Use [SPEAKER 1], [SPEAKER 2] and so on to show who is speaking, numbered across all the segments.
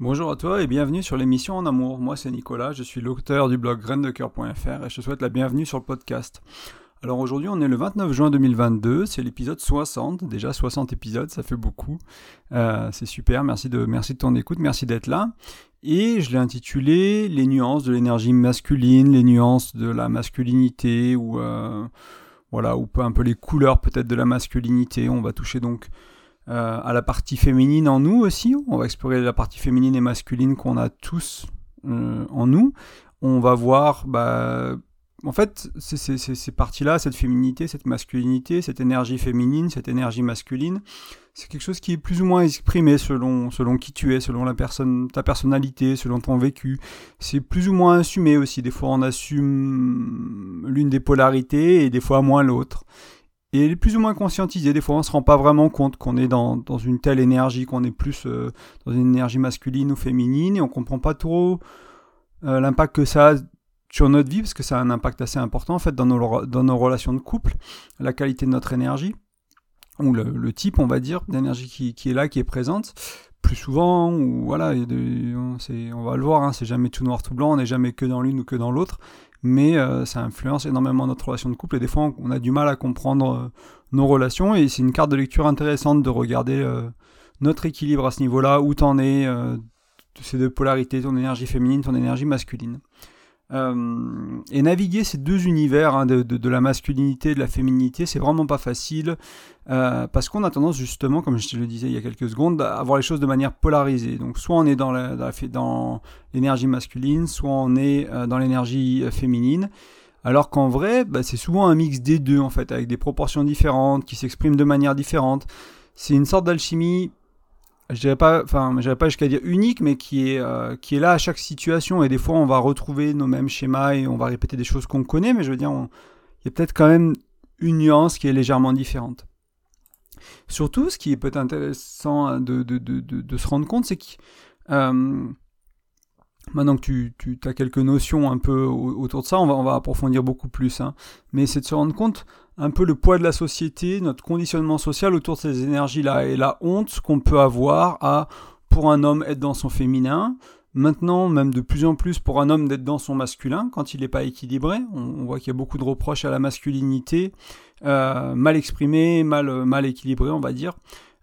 [SPEAKER 1] Bonjour à toi et bienvenue sur l'émission En Amour. Moi c'est Nicolas, je suis l'auteur du blog graindecoeur.fr et je te souhaite la bienvenue sur le podcast. Alors aujourd'hui on est le 29 juin 2022, c'est l'épisode 60, déjà 60 épisodes, ça fait beaucoup. Euh, c'est super, merci de, merci ton écoute, merci d'être là. Et je l'ai intitulé Les nuances de l'énergie masculine, les nuances de la masculinité ou... Euh, voilà, ou un peu les couleurs peut-être de la masculinité. On va toucher donc euh, à la partie féminine en nous aussi. On va explorer la partie féminine et masculine qu'on a tous euh, en nous. On va voir, bah, en fait, ces parties-là, cette féminité, cette masculinité, cette énergie féminine, cette énergie masculine, c'est quelque chose qui est plus ou moins exprimé selon, selon qui tu es, selon la personne, ta personnalité, selon ton vécu. C'est plus ou moins assumé aussi. Des fois, on assume l'une des polarités et des fois moins l'autre et plus ou moins conscientisée. Des fois, on ne se rend pas vraiment compte qu'on est dans, dans, une telle énergie, qu'on est plus euh, dans une énergie masculine ou féminine, et on comprend pas trop euh, l'impact que ça a sur notre vie, parce que ça a un impact assez important en fait dans nos, dans nos relations de couple, la qualité de notre énergie, ou le, le type, on va dire, d'énergie qui, qui, est là, qui est présente. Plus souvent, ou voilà, on, va le voir, hein, c'est jamais tout noir tout blanc, on n'est jamais que dans l'une ou que dans l'autre mais euh, ça influence énormément notre relation de couple et des fois on a du mal à comprendre euh, nos relations et c'est une carte de lecture intéressante de regarder euh, notre équilibre à ce niveau-là, où t'en es, ces deux polarités, ton énergie féminine, ton énergie masculine. Euh, et naviguer ces deux univers hein, de, la masculinité et de la féminité, c'est vraiment pas facile euh, parce qu'on a tendance justement, comme je te le disais il y a quelques secondes, à voir les choses de manière polarisée. Donc soit on est dans, dans l'énergie masculine, soit on est euh, dans l'énergie féminine. Alors qu'en vrai, bah, c'est souvent un mix des deux en fait, avec des proportions différentes, qui s'expriment de manière différente. C'est une sorte d'alchimie je dirais pas, enfin, dirais pas jusqu'à dire unique, mais qui est, euh, qui est là à chaque situation. Et des fois, on va retrouver nos mêmes schémas et on va répéter des choses qu'on connaît, mais je veux dire, il y a peut-être quand même une nuance qui est légèrement différente. Surtout, ce qui est peut-être intéressant de, de, de, de, se rendre compte, c'est que euh, maintenant que tu, tu as quelques notions un peu autour de ça, on va, on va approfondir beaucoup plus. Hein, mais c'est de se rendre compte un peu le poids de la société, notre conditionnement social autour de ces énergies-là et la honte qu'on peut avoir à, pour un homme, être dans son féminin. Maintenant, même de plus en plus pour un homme d'être dans son masculin quand il n'est pas équilibré. On, voit qu'il y a beaucoup de reproches à la masculinité, euh, mal exprimé, mal, mal équilibré, on va dire,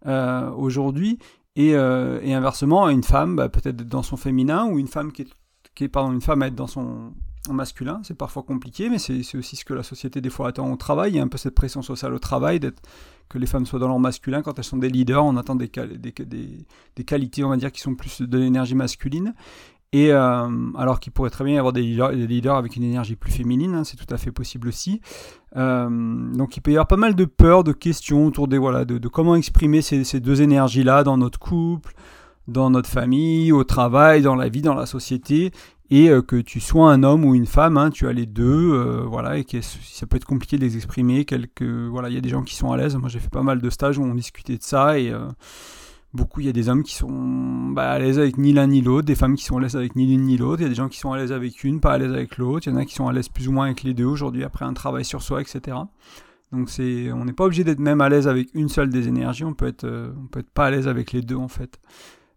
[SPEAKER 1] euh, aujourd'hui. Et, euh, et, inversement, une femme, bah, peut-être dans son féminin, ou une femme qui est, qui est pardon, une femme à être dans son masculin, c'est parfois compliqué, mais c'est aussi ce que la société des fois attend au travail. Il y a un peu cette pression sociale au travail, que les femmes soient dans leur masculin. Quand elles sont des leaders, on attend des, qualités, on va dire, qui sont plus de l'énergie masculine. Et euh, alors qu'il pourrait très bien y avoir des leaders, avec une énergie plus féminine, hein, c'est tout à fait possible aussi. Euh, donc il peut y avoir pas mal de peurs, de questions autour des voilà, de, comment exprimer ces, ces deux énergies-là dans notre couple, dans notre famille, au travail, dans la vie, dans la société et euh, que tu sois un homme ou une femme, hein, tu as les deux, euh, voilà, et que ça peut être compliqué de les exprimer. Quelques, voilà, il y a des gens qui sont à l'aise. Moi, j'ai fait pas mal de stages où on discutait de ça et euh, beaucoup, il y a des hommes qui sont bah, à l'aise avec ni l'un ni l'autre, des femmes qui sont à l'aise avec ni l'une ni l'autre. Il y a des gens qui sont à l'aise avec une, pas à l'aise avec l'autre. Il y en a qui sont à l'aise plus ou moins avec les deux aujourd'hui après un travail sur soi, etc. Donc c'est, on n'est pas obligé d'être même à l'aise avec une seule des énergies. On peut être, on peut être pas à l'aise avec les deux en fait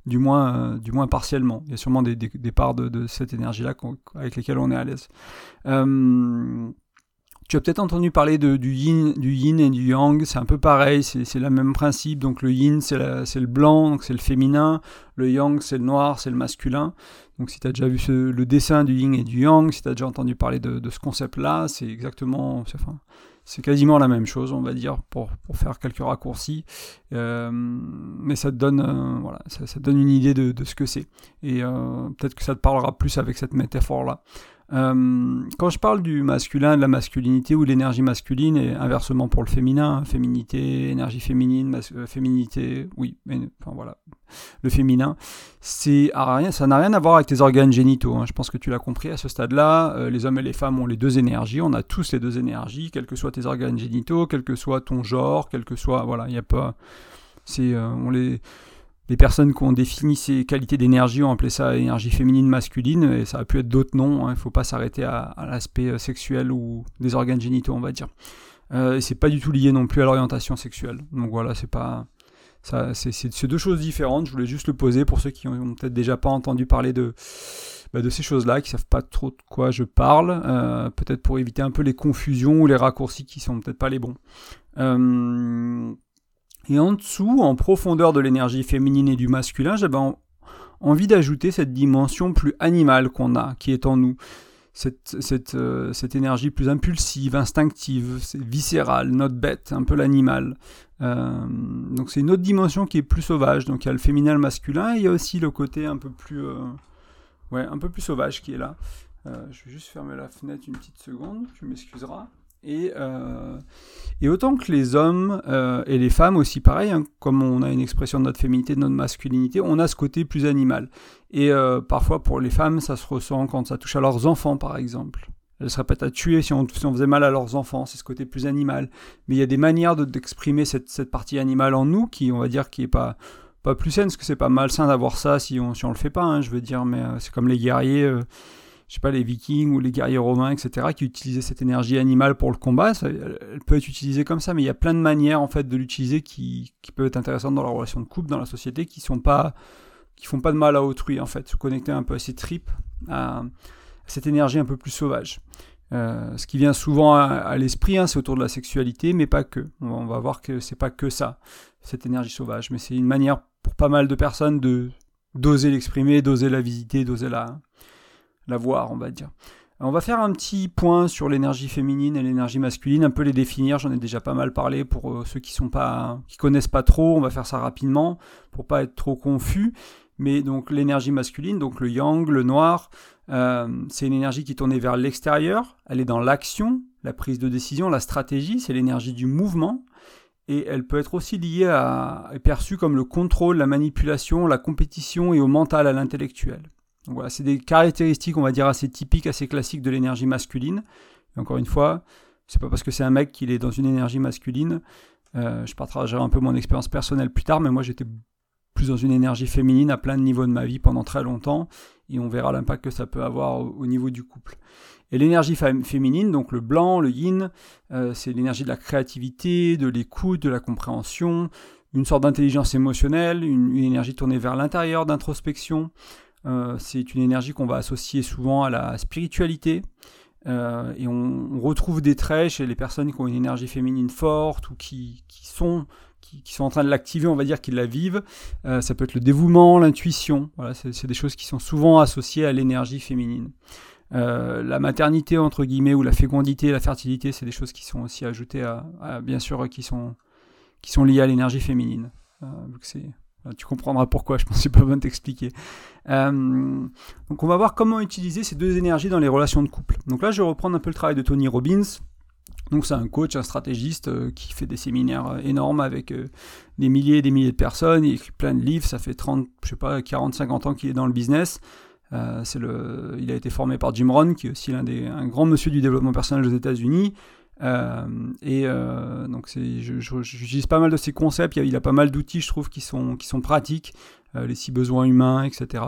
[SPEAKER 1] du moins, euh, du moins partiellement. Il y a sûrement des, des, parts de, cette énergie-là avec lesquelles on est à l'aise. Euh, tu as peut-être entendu parler de, du, yin, du yin et du yang, c'est un peu pareil, c'est le même principe. Donc le yin, c'est le blanc, c'est le féminin. Le yang, c'est le noir, c'est le masculin. Donc si tu as déjà vu le dessin du yin et du yang, si tu as déjà entendu parler de, de ce concept-là, c'est exactement... Enfin, c'est quasiment la même chose, on va dire, pour, pour faire quelques raccourcis. Euh, mais ça te donne, euh, voilà, ça, ça, donne une idée de, de ce que c'est. Et euh, peut-être que ça te parlera plus avec cette métaphore-là. Euh, quand je parle du masculin, de la masculinité ou de l'énergie masculine, et inversement pour le féminin, féminité, énergie féminine, euh, féminité, oui, mais, enfin voilà, le féminin, c'est rien, ça n'a rien à voir avec tes organes génitaux. Hein. Je pense que tu l'as compris à ce stade-là. Euh, les hommes et les femmes ont les deux énergies, on a tous les deux énergies, quels que soient tes organes génitaux, quel que soit ton genre, quel que soit, voilà, il n'y a pas, c'est, on les les personnes qui ont défini ces qualités d'énergie ont appelé ça énergie féminine masculine, et ça a pu être d'autres noms, hein. il ne faut pas s'arrêter à, l'aspect euh, sexuel ou des organes génitaux, on va dire. Euh, c'est pas du tout lié non plus à l'orientation sexuelle. Donc voilà, c'est pas c'est deux choses différentes. Je voulais juste le poser pour ceux qui ont peut-être déjà pas entendu parler de, bah, de ces choses-là, qui savent pas trop de quoi je parle, euh, peut-être pour éviter un peu les confusions ou les raccourcis qui sont peut-être pas les bons. Euh, et en dessous, en profondeur de l'énergie féminine et du masculin, j'avais envie d'ajouter cette dimension plus animale qu'on a, qui est en nous. Cette, euh, énergie plus impulsive, instinctive, viscérale, notre bête, un peu l'animal. donc c'est une autre dimension qui est plus sauvage. Donc il y a le féminin, le masculin, et il y a aussi le côté un peu plus, ouais, un peu plus sauvage qui est là. Euh, je vais juste fermer la fenêtre une petite seconde, tu m'excuseras. Et, euh, et, autant que les hommes euh, et les femmes aussi, pareil, hein, comme on a une expression de notre féminité, de notre masculinité, on a ce côté plus animal. Et parfois pour les femmes, ça se ressent quand ça touche à leurs enfants, par exemple. Elles seraient pas à tuer si on, faisait mal à leurs enfants, c'est ce côté plus animal. Mais il y a des manières d'exprimer cette, partie animale en nous qui, on va dire, qui est pas pas plus saine, parce que c'est pas malsain d'avoir ça si on, si on le fait pas, hein, je veux dire, mais euh, c'est comme les guerriers, euh, je sais pas, les vikings ou les guerriers romains, etc., qui utilisaient cette énergie animale pour le combat, elle peut être utilisée comme ça, mais il y a plein de manières, en fait, de l'utiliser qui, peuvent être intéressantes dans la relation de couple, dans la société, qui sont pas, qui font pas de mal à autrui, en fait, se connecter un peu à ces tripes, à, cette énergie un peu plus sauvage. Euh, ce qui vient souvent à, l'esprit, hein, c'est autour de la sexualité, mais pas que. On va voir que c'est pas que ça, cette énergie sauvage, mais c'est une manière pour pas mal de personnes de d'oser l'exprimer, d'oser la visiter, d'oser la, la voir, on va dire. On va faire un petit point sur l'énergie féminine et l'énergie masculine, un peu les définir. J'en ai déjà pas mal parlé pour euh, ceux qui sont connaissent pas trop. On va faire ça rapidement pour pas être trop confus. Mais donc l'énergie masculine, donc le yang, le noir, euh, c'est une énergie qui est tournée vers l'extérieur. Elle est dans l'action, la prise de décision, la stratégie. C'est l'énergie du mouvement et elle peut être aussi liée à, perçue comme le contrôle, la manipulation, la compétition et au mental, à l'intellectuel. Voilà, c'est des caractéristiques, on va dire, assez typiques, assez classiques de l'énergie masculine. Et encore une fois, c'est pas parce que c'est un mec qu'il est dans une énergie masculine. Euh, je partagerai un peu mon expérience personnelle plus tard, mais moi j'étais plus dans une énergie féminine à plein de niveaux de ma vie pendant très longtemps, et on verra l'impact que ça peut avoir au niveau du couple. Et l'énergie féminine, donc le blanc, le yin, euh, c'est l'énergie de la créativité, de l'écoute, de la compréhension, une sorte d'intelligence émotionnelle, une, énergie tournée vers l'intérieur, d'introspection. Euh, c'est une énergie qu'on va associer souvent à la spiritualité. Euh, et on, retrouve des traits chez les personnes qui ont une énergie féminine forte ou qui, sont qui, sont en train de l'activer, on va dire qu'ils la vivent. ça peut être le dévouement, l'intuition. Voilà, c'est des choses qui sont souvent associées à l'énergie féminine. Euh, la maternité entre guillemets ou la fécondité, la fertilité, c'est des choses qui sont aussi ajoutées à, bien sûr qui sont qui sont liées à l'énergie féminine. Euh, tu comprendras pourquoi. Je pense que c'est pas bon de t'expliquer. Euh, donc on va voir comment utiliser ces deux énergies dans les relations de couple. Donc là, je vais reprendre un peu le travail de Tony Robbins. Donc c'est un coach, un stratégiste qui fait des séminaires énormes avec des milliers et des milliers de personnes. Il écrit plein de livres. Ça fait 30, je sais pas, 40, 50 ans qu'il est dans le business. Euh, c'est le, il a été formé par Jim Rohn, qui est aussi l'un des, un grand monsieur du développement personnel aux États-Unis. Euh, et euh, donc j'utilise pas mal de ses concepts. Il, a, pas mal d'outils, je trouve, qui sont, qui sont pratiques. les six besoins humains, etc.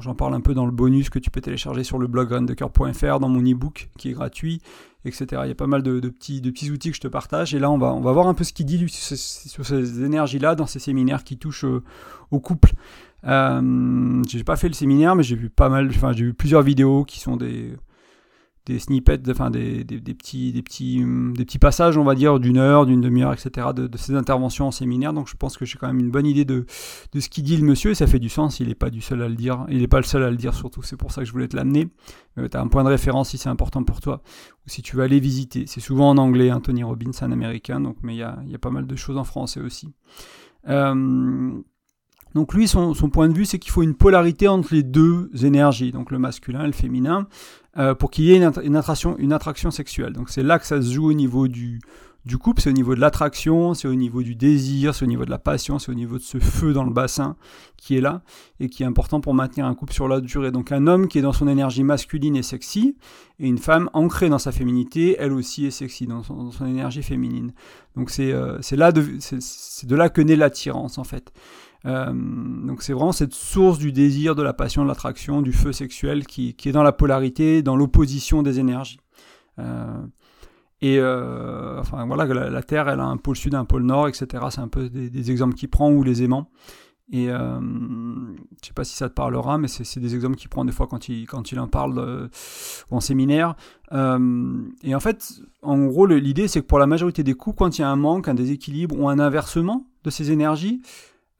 [SPEAKER 1] J'en parle un peu dans le bonus que tu peux télécharger sur le blog graindecoeur.fr, dans mon e-book qui est gratuit, etc. Il y a pas mal de, petits, outils que je te partage. Et là, on va, on va voir un peu ce qu'il dit sur ces énergies-là dans ces séminaires qui touchent au couple. Euh, j'ai pas fait le séminaire, mais j'ai vu pas mal, enfin j'ai vu plusieurs vidéos qui sont des des snippets, enfin des, des, petits, des, petits, des petits passages, on va dire, d'une heure, d'une demi-heure, etc., de, de, ces interventions en séminaire. Donc je pense que j'ai quand même une bonne idée de, de ce qu'il dit le monsieur, et ça fait du sens, il n'est pas du seul à le dire, il n'est pas le seul à le dire surtout, c'est pour ça que je voulais te l'amener. Euh, tu as un point de référence si c'est important pour toi, ou si tu veux aller visiter. C'est souvent en anglais, hein, Tony Robbins, un américain, donc, mais il y a, y a, pas mal de choses en français aussi. Euh, donc lui, son, point de vue, c'est qu'il faut une polarité entre les deux énergies, donc le masculin et le féminin, euh, pour qu'il y ait une, attraction, une attraction sexuelle. Donc c'est là que ça se joue au niveau du, du couple, c'est au niveau de l'attraction, c'est au niveau du désir, c'est au niveau de la passion, c'est au niveau de ce feu dans le bassin qui est là et qui est important pour maintenir un couple sur la durée. Donc un homme qui est dans son énergie masculine et sexy, et une femme ancrée dans sa féminité, elle aussi est sexy, dans son, énergie féminine. Donc c'est euh, là de, de là que naît l'attirance en fait. Euh, donc c'est vraiment cette source du désir, de la passion, de l'attraction, du feu sexuel qui, est dans la polarité, dans l'opposition des énergies. Euh, Et enfin voilà, la, Terre, elle a un pôle sud, un pôle nord, etc. C'est un peu des, exemples qu'il prend ou les aimants. Et euh, je sais pas si ça te parlera, mais c'est des exemples qu'il prend des fois quand il, quand il en parle euh, en séminaire. Euh, et en fait, en gros, l'idée, c'est que pour la majorité des coups, quand il y a un manque, un déséquilibre ou un inversement de ces énergies,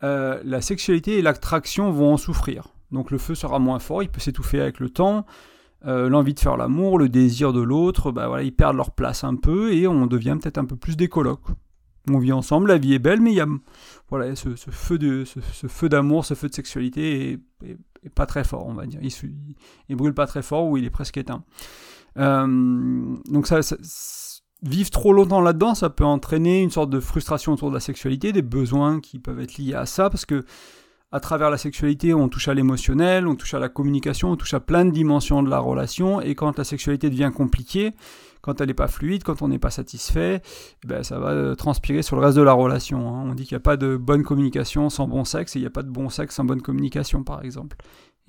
[SPEAKER 1] euh, la sexualité et l'attraction vont en souffrir. Donc le feu sera moins fort, il peut s'étouffer avec le temps. l'envie de faire l'amour, le désir de l'autre, bah voilà, ils perdent leur place un peu et on devient peut-être un peu plus des colocs on vit ensemble, la vie est belle, mais il y a voilà, ce, feu ce, d'amour, ce feu de sexualité est, pas très fort, on va dire. Il, il, brûle pas très fort ou il est presque éteint. Euh, donc ça, vivre trop longtemps là-dedans, ça peut entraîner une sorte de frustration autour de la sexualité, des besoins qui peuvent être liés à ça, parce que à travers la sexualité, on touche à l'émotionnel, on touche à la communication, on touche à plein de dimensions de la relation, et quand la sexualité devient compliquée, quand elle n'est pas fluide, quand on n'est pas satisfait, eh ben, ça va euh, transpirer sur le reste de la relation. Hein. On dit qu'il n'y a pas de bonne communication sans bon sexe, et il n'y a pas de bon sexe sans bonne communication, par exemple.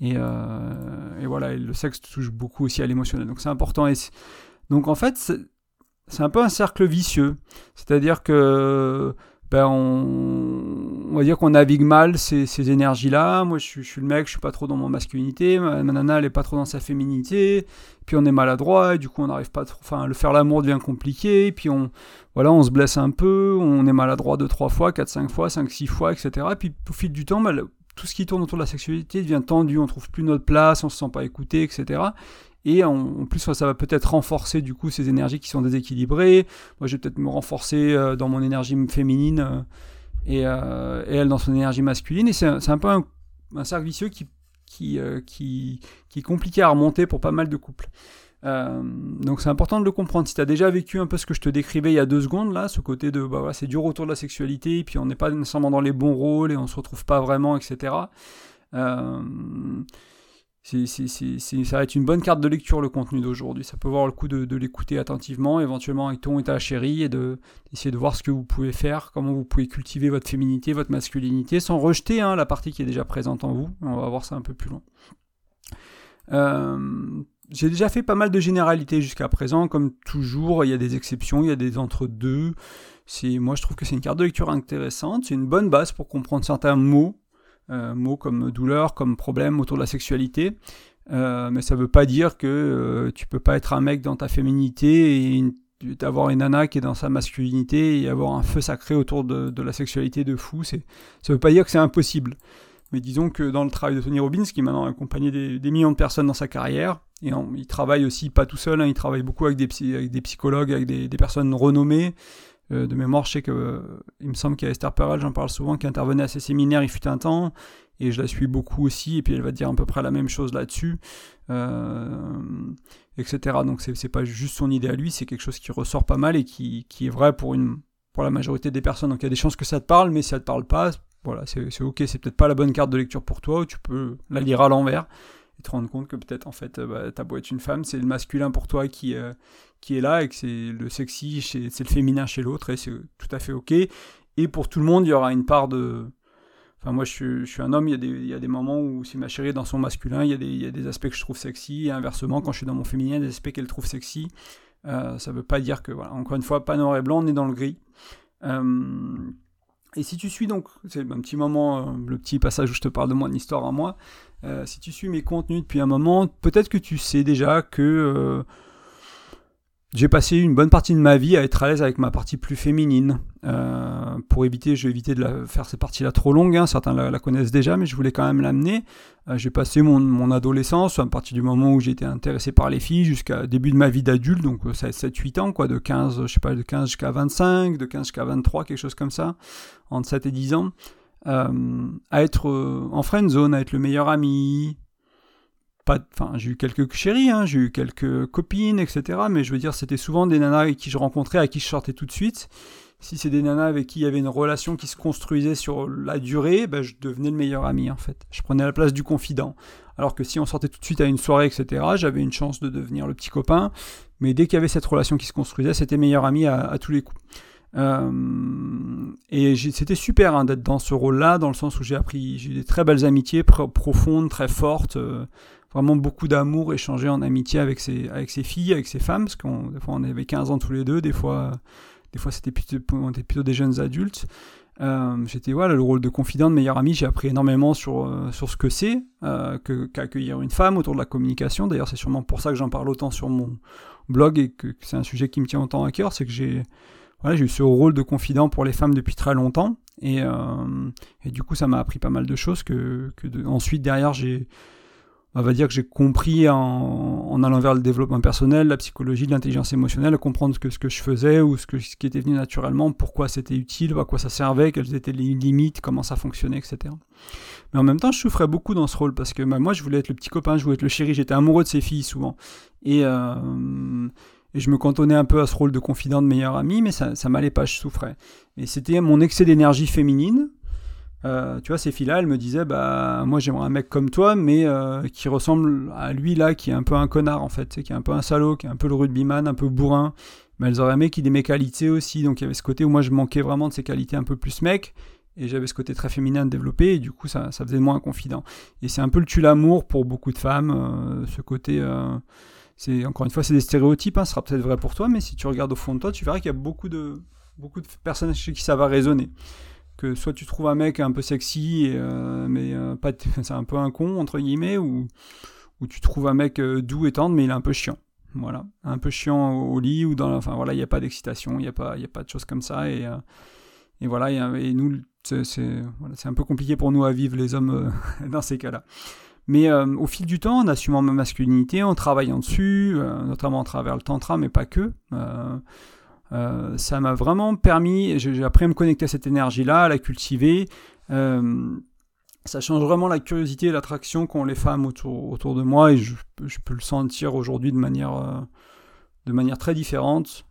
[SPEAKER 1] Et, euh, voilà, le sexe touche beaucoup aussi à l'émotionnel. Donc c'est important. Et donc en fait, c'est un peu un cercle vicieux. C'est-à-dire que ben on, va dire qu'on navigue mal ces, énergies-là. Moi, je suis, le mec, je suis pas trop dans mon masculinité. Ma, nana, elle est pas trop dans sa féminité. Puis on est maladroit, et du coup, on n'arrive pas trop. Enfin, le faire l'amour devient compliqué. Puis on, voilà, on se blesse un peu. On est maladroit deux, trois fois, quatre, cinq fois, cinq, six fois, etc. Et puis au fil du temps, ben, tout ce qui tourne autour de la sexualité devient tendu. On trouve plus notre place, on se sent pas écouté, etc. Et en, plus, ça va peut-être renforcer du coup ces énergies qui sont déséquilibrées. Moi, je vais peut-être me renforcer euh, dans mon énergie féminine euh, euh, et, elle dans son énergie masculine. Et c'est un, peu un, cercle vicieux qui, qui, qui, qui, est compliqué à remonter pour pas mal de couples. donc c'est important de le comprendre. Si tu as déjà vécu un peu ce que je te décrivais il y a deux secondes, là, ce côté de bah, c'est dur autour de la sexualité, et puis on n'est pas nécessairement dans les bons rôles et on se retrouve pas vraiment, etc. ça va être une bonne carte de lecture le contenu d'aujourd'hui. Ça peut avoir le coup de, l'écouter attentivement, éventuellement avec ton et ta chérie, et d'essayer de, voir ce que vous pouvez faire, comment vous pouvez cultiver votre féminité, votre masculinité, sans rejeter hein, la partie qui est déjà présente en vous. On va voir ça un peu plus loin. Euh, j'ai déjà fait pas mal de généralités jusqu'à présent, comme toujours, il y a des exceptions, il y a des entre-deux. Moi, je trouve que c'est une carte de lecture intéressante, c'est une bonne base pour comprendre certains mots mots comme douleur, comme problème autour de la sexualité. Euh, mais ça veut pas dire que euh, tu peux pas être un mec dans ta féminité et avoir une nana qui est dans sa masculinité et avoir un feu sacré autour de, la sexualité de fou. Ça veut pas dire que c'est impossible. Mais disons que dans le travail de Tony Robbins, qui maintenant a accompagné des, millions de personnes dans sa carrière, et il travaille aussi pas tout seul, hein, il travaille beaucoup avec des, psychologues, avec des personnes renommées, euh, de mémoire, je sais que euh, il me semble qu'il y a Esther Perel, j'en parle souvent, qui intervenait à ses séminaires, il fut un temps, et je la suis beaucoup aussi, et puis elle va dire à peu près la même chose là-dessus, euh, etc. Donc c'est pas juste son idée à lui, c'est quelque chose qui ressort pas mal et qui, qui est vrai pour, une, pour la majorité des personnes. Donc il y a des chances que ça te parle, mais si ça te parle pas, voilà, c'est ok, c'est peut-être pas la bonne carte de lecture pour toi, ou tu peux la lire à l'envers te rendre compte que peut-être en fait bah, ta beau être une femme, c'est le masculin pour toi qui, qui est là et que c'est le sexy, c'est le féminin chez l'autre et c'est tout à fait ok. Et pour tout le monde, il y aura une part de. Enfin, moi, je suis, un homme, il y, a des, il y, a des, moments où si ma chérie dans son masculin, il y, a des, il y, a des, aspects que je trouve sexy, et inversement, quand je suis dans mon féminin, des aspects qu'elle trouve sexy. Euh, ça veut pas dire que, voilà, encore une fois, pas noir et blanc, on est dans le gris. Euh, et si tu suis donc, c'est un petit moment, euh, le petit passage où je te parle de mon histoire à moi, si tu suis mes contenus depuis un moment, peut-être que tu sais déjà que j'ai passé une bonne partie de ma vie à être à l'aise avec ma partie plus féminine. Euh, pour éviter, je vais éviter de la, faire cette partie-là trop longue. Hein. certains la, connaissent déjà, mais je voulais quand même l'amener. Euh, j'ai passé mon, mon, adolescence, à partir du moment où j'étais intéressé par les filles, jusqu'à début de ma vie d'adulte, donc ça 7-8 ans, quoi, de 15, je sais pas, de 15 jusqu'à 25, de 15 jusqu'à 23, quelque chose comme ça, entre 7 et 10 ans. Euh, à être en friend zone, à être le meilleur ami, pas, enfin, j'ai eu quelques chéries, hein, j'ai eu quelques copines, etc. Mais je veux dire, c'était souvent des nanas avec qui je rencontrais, à qui je sortais tout de suite. Si c'est des nanas avec qui il y avait une relation qui se construisait sur la durée, ben, je devenais le meilleur ami en fait. Je prenais la place du confident. Alors que si on sortait tout de suite à une soirée, etc., j'avais une chance de devenir le petit copain. Mais dès qu'il y avait cette relation qui se construisait, c'était meilleur ami à, tous les coups. et c'était super hein, d'être dans ce rôle-là, dans le sens où j'ai appris, j'ai eu des très belles amitiés profondes, très fortes, vraiment beaucoup d'amour échangé en amitié avec ses, avec ses filles, avec ses femmes, parce qu'on des fois on avait 15 ans tous les deux, des fois, des fois c'était plutôt, plutôt des jeunes adultes. Euh, j'étais voilà le rôle de confident, de meilleur ami. J'ai appris énormément sur euh, sur ce que c'est euh, qu'accueillir une femme autour de la communication. D'ailleurs, c'est sûrement pour ça que j'en parle autant sur mon blog et que, c'est un sujet qui me tient autant à cœur. C'est que j'ai voilà eu ce rôle de confident pour les femmes depuis très longtemps et, et du coup ça m'a appris pas mal de choses que, ensuite derrière j'ai on va dire que j'ai compris en, allant vers le développement personnel, la psychologie, l'intelligence émotionnelle, comprendre que ce que je faisais ou ce, qui était venu naturellement, pourquoi c'était utile, à quoi ça servait, quelles étaient les limites, comment ça fonctionnait, etc. Mais en même temps, je souffrais beaucoup dans ce rôle parce que bah, moi, je voulais être le petit copain, je voulais être le chéri, j'étais amoureux de ces filles souvent. Et, euh, je me cantonnais un peu à ce rôle de confident, de meilleur ami, mais ça, ça m'allait pas, je souffrais. Et c'était mon excès d'énergie féminine euh, tu vois, ces filles-là, elles me disaient, bah, moi j'aimerais un mec comme toi, mais euh, qui ressemble à lui là, qui est un peu un connard en fait, qui est un peu un salaud, qui est un peu le rugbyman, un peu bourrin. Mais elles auraient aimé qu'il ait mes qualités aussi, donc il y avait ce côté où moi je manquais vraiment de ces qualités un peu plus mec, et j'avais ce côté très féminin de développer, et du coup ça, ça faisait moins confident. Et c'est un peu le tue l'amour pour beaucoup de femmes, euh, ce côté. c'est encore une fois, c'est des stéréotypes, hein, ce sera peut-être vrai pour toi, mais si tu regardes au fond de toi, tu verras qu'il y a beaucoup de beaucoup de personnes chez qui ça va résonner que soit tu trouves un mec un peu sexy, euh, mais euh, pas c'est un peu un con, entre guillemets, ou, ou tu trouves un mec euh, doux et tendre, mais il est un peu chiant. Voilà, un peu chiant au, lit, ou dans la, enfin voilà, il n'y a pas d'excitation, il n'y a, pas, y a pas de choses comme ça, et, et voilà, et, nous, c'est un peu compliqué pour nous à vivre, les hommes, dans ces cas-là. Mais au fil du temps, en assumant ma masculinité, en travaillant dessus, notamment à travers le tantra, mais pas que, ça m'a vraiment permis, j'ai appris à me connecter à cette énergie-là, à la cultiver. Euh, ça change vraiment la curiosité et l'attraction qu'ont les femmes autour, autour de moi et je, peux le sentir aujourd'hui de manière, euh, de manière très différente.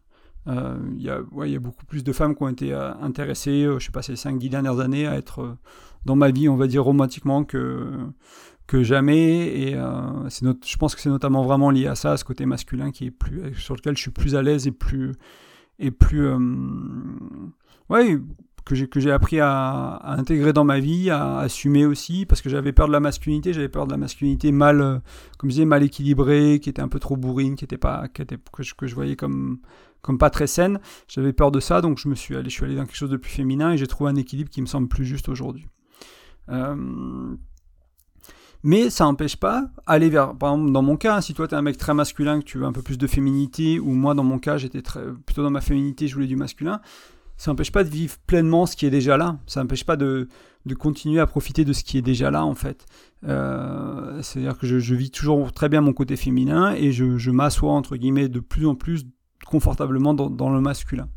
[SPEAKER 1] Il y, a, ouais, y a beaucoup plus de femmes qui ont été intéressées, je sais pas, ces 5-10 dernières années à être dans ma vie, on va dire romantiquement, que, que jamais. Et je pense que c'est notamment vraiment lié à ça, à ce côté masculin qui est plus, sur lequel je suis plus à l'aise et plus, et plus euh, ouais que j'ai que j'ai appris à, intégrer dans ma vie, à assumer aussi, parce que j'avais peur de la masculinité, j'avais peur de la masculinité mal, euh, comme je disais, mal équilibrée, qui était un peu trop bourrine, qui était pas, que, je, que je voyais comme comme pas très saine. J'avais peur de ça, donc je me suis allé, je suis allé dans quelque chose de plus féminin et j'ai trouvé un équilibre qui me semble plus juste aujourd'hui. Euh, mais ça n'empêche pas aller vers, par exemple, dans mon cas, hein, si toi tu es un mec très masculin, que tu veux un peu plus de féminité, ou moi dans mon cas j'étais plutôt dans ma féminité, je voulais du masculin, ça n'empêche pas de vivre pleinement ce qui est déjà là. Ça n'empêche pas de, de, continuer à profiter de ce qui est déjà là en fait. Euh, c'est-à-dire que je, vis toujours très bien mon côté féminin et je, je m'assois entre guillemets de plus en plus confortablement dans, dans le masculin.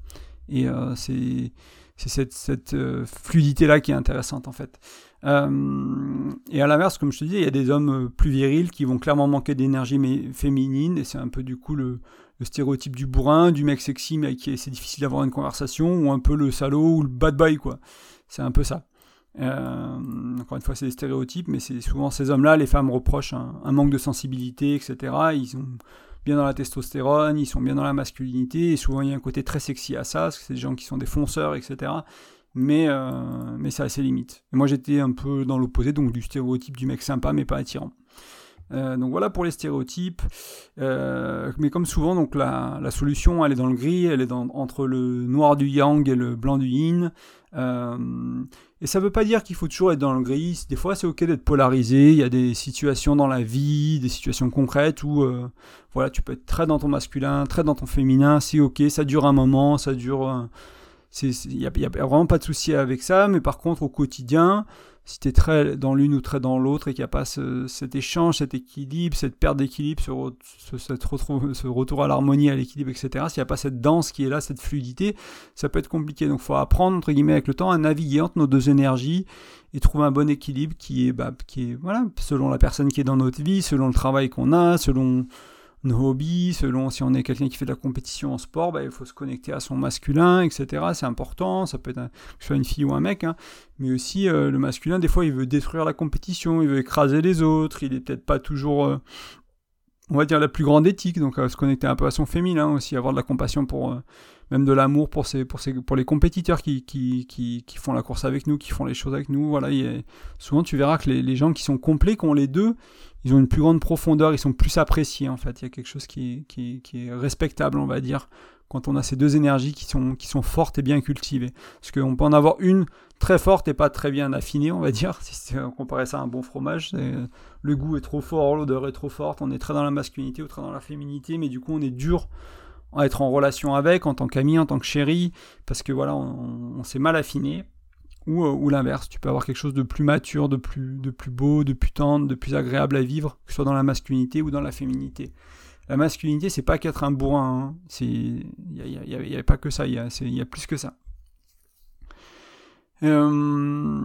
[SPEAKER 1] Et euh, c'est cette, cette euh, fluidité-là qui est intéressante en fait. Euh, et à l'inverse, comme je te disais, il y a des hommes euh, plus virils qui vont clairement manquer d'énergie féminine, et c'est un peu du coup le, stéréotype du bourrin, du mec sexy mais qui c'est difficile d'avoir une conversation, ou un peu le salaud ou le bad boy quoi. C'est un peu ça. Encore une fois, c'est des stéréotypes, mais c'est souvent ces hommes-là, les femmes reprochent un, manque de sensibilité, etc. Ils sont bien dans la testostérone, ils sont bien dans la masculinité, et souvent il y a un côté très sexy à ça, parce que c'est des gens qui sont des fonceurs, etc mais, euh, mais ça a ses limites. Et moi j'étais un peu dans l'opposé, donc du stéréotype du mec sympa mais pas attirant. Euh, donc voilà pour les stéréotypes. Euh, mais comme souvent, donc la, solution, elle est dans le gris, elle est dans, entre le noir du yang et le blanc du yin. Et ça ne veut pas dire qu'il faut toujours être dans le gris. Des fois, c'est ok d'être polarisé. Il y a des situations dans la vie, des situations concrètes où voilà, tu peux être très dans ton masculin, très dans ton féminin. C'est ok, ça dure un moment, ça dure il n'y a, a, vraiment pas de souci avec ça, mais par contre, au quotidien, si tu es très dans l'une ou très dans l'autre et qu'il n'y a pas cet échange, cet équilibre, cette perte d'équilibre, ce, retour à l'harmonie, à l'équilibre, etc., s'il n'y a pas cette danse qui est là, cette fluidité, ça peut être compliqué. Donc il faut apprendre, entre guillemets, avec le temps, à naviguer entre nos deux énergies et trouver un bon équilibre qui est, bah, qui voilà, selon la personne qui est dans notre vie, selon le travail qu'on a, selon nos hobbies, selon si on est quelqu'un qui fait de la compétition en sport, bah, il faut se connecter à son masculin, etc. C'est important, ça peut être que ce soit une fille ou un mec, hein. mais aussi euh, le masculin, des fois il veut détruire la compétition, il veut écraser les autres, il est peut-être pas toujours, euh, on va dire, la plus grande éthique, donc se connecter un peu à son féminin aussi, avoir de la compassion pour, euh, même de l'amour pour, pour, pour les compétiteurs qui, qui, qui, qui, font la course avec nous, qui font les choses avec nous. Voilà, souvent tu verras que les, gens qui sont complets, qui ont les deux, ils ont une plus grande profondeur, ils sont plus appréciés en fait. Il y a quelque chose qui, qui, est respectable, on va dire, quand on a ces deux énergies qui sont, qui sont fortes et bien cultivées. Parce qu'on peut en avoir une très forte et pas très bien affinée, on va dire, si on comparait ça à un bon fromage. Le goût est trop fort, l'odeur est trop forte, on est très dans la masculinité ou très dans la féminité, mais du coup on est dur être en relation avec, en tant qu'ami, en tant que chéri, parce que voilà, on, s'est mal affiné. Ou, euh, ou l'inverse, tu peux avoir quelque chose de plus mature, de plus, de plus beau, de plus tendre, de plus agréable à vivre, que ce soit dans la masculinité ou dans la féminité la masculinité, c'est pas qu'être un bourrin. Il hein. n'y a, pas que ça, il y a, plus que ça. Euh,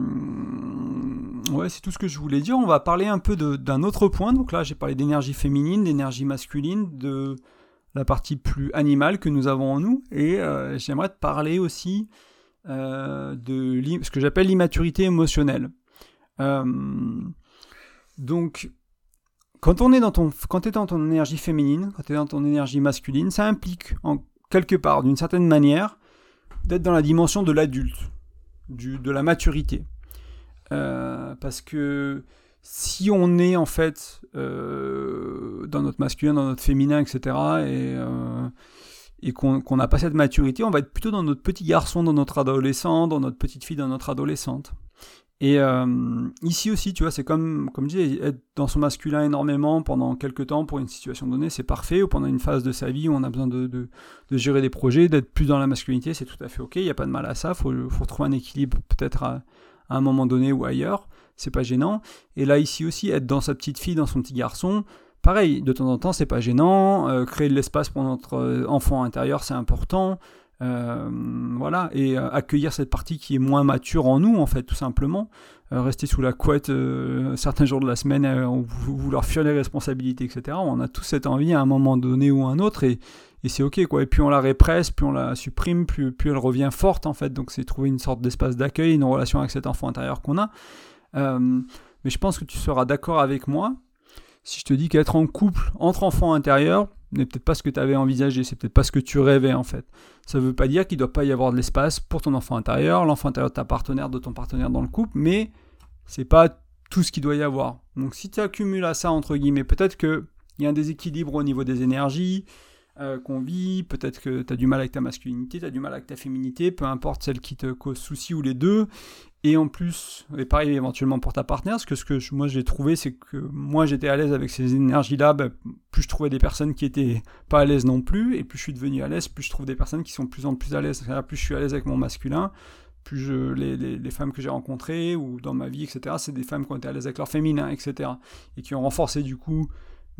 [SPEAKER 1] ouais, c'est tout ce que je voulais dire. On va parler un peu d'un autre point. Donc là, j'ai parlé d'énergie féminine, d'énergie masculine, de la partie plus animale que nous avons en nous. Et euh, j'aimerais te parler aussi euh, de ce que j'appelle l'immaturité émotionnelle. donc, quand on est dans ton, quand es dans ton énergie féminine, quand tu es dans ton énergie masculine, ça implique en quelque part, d'une certaine manière, d'être dans la dimension de l'adulte, de la maturité. Euh, parce que si on est en fait euh, dans notre masculin, dans notre féminin, etc., et, euh, qu'on n'a pas cette maturité, on va être plutôt dans notre petit garçon, dans notre adolescent, dans notre petite fille, dans notre adolescente. Et euh, ici aussi, tu vois, c'est comme, comme je disais, être dans son masculin énormément pendant quelques temps pour une situation donnée, c'est parfait. Ou pendant une phase de sa vie où on a besoin de, de, gérer des projets, d'être plus dans la masculinité, c'est tout à fait ok. Il n'y a pas de mal à ça. Il faut, trouver un équilibre peut-être à, un moment donné ou ailleurs. C'est pas gênant. Et là, ici aussi, être dans sa petite fille, dans son petit garçon, pareil, de temps en temps, c'est pas gênant. Euh, créer de l'espace pour notre euh, enfant intérieur, c'est important. Euh, voilà, et accueillir cette partie qui est moins mature en nous, en fait, tout simplement. Rester sous la couette certains jours de la semaine, vouloir fuir les responsabilités, etc. On a tous cette envie à un moment donné ou un autre, et, et c'est ok, quoi. Et puis on la répresse, puis on la supprime, puis, puis elle revient forte, en fait. Donc c'est trouver une sorte d'espace d'accueil, une relation avec cet enfant intérieur qu'on a. mais je pense que tu seras d'accord avec moi si je te dis qu'être en couple entre enfants intérieurs, n'est peut-être pas ce que tu avais envisagé, c'est peut-être pas ce que tu rêvais en fait. Ça ne veut pas dire qu'il ne doit pas y avoir de l'espace pour ton enfant intérieur, l'enfant intérieur de ta partenaire, de ton partenaire dans le couple, mais c'est pas tout ce qu'il doit y avoir. Donc si tu accumules à ça, entre guillemets, peut-être qu'il y a un déséquilibre au niveau des énergies euh, qu'on vit, peut-être que tu as du mal avec ta masculinité, tu as du mal avec ta féminité, peu importe celle qui te cause souci ou les deux, et en plus, et pareil éventuellement pour ta partenaire, ce que moi j'ai trouvé, c'est que moi j'étais à l'aise avec ces énergies-là, bah, plus je trouvais des personnes qui étaient pas à l'aise non plus, et plus je suis devenu à l'aise, plus je trouve des personnes qui sont de plus en plus à l'aise. Plus je suis à l'aise avec mon masculin, plus je, les, les, femmes que j'ai rencontrées ou dans ma vie, etc., c'est des femmes qui ont été à l'aise avec leur féminin, etc., et qui ont renforcé du coup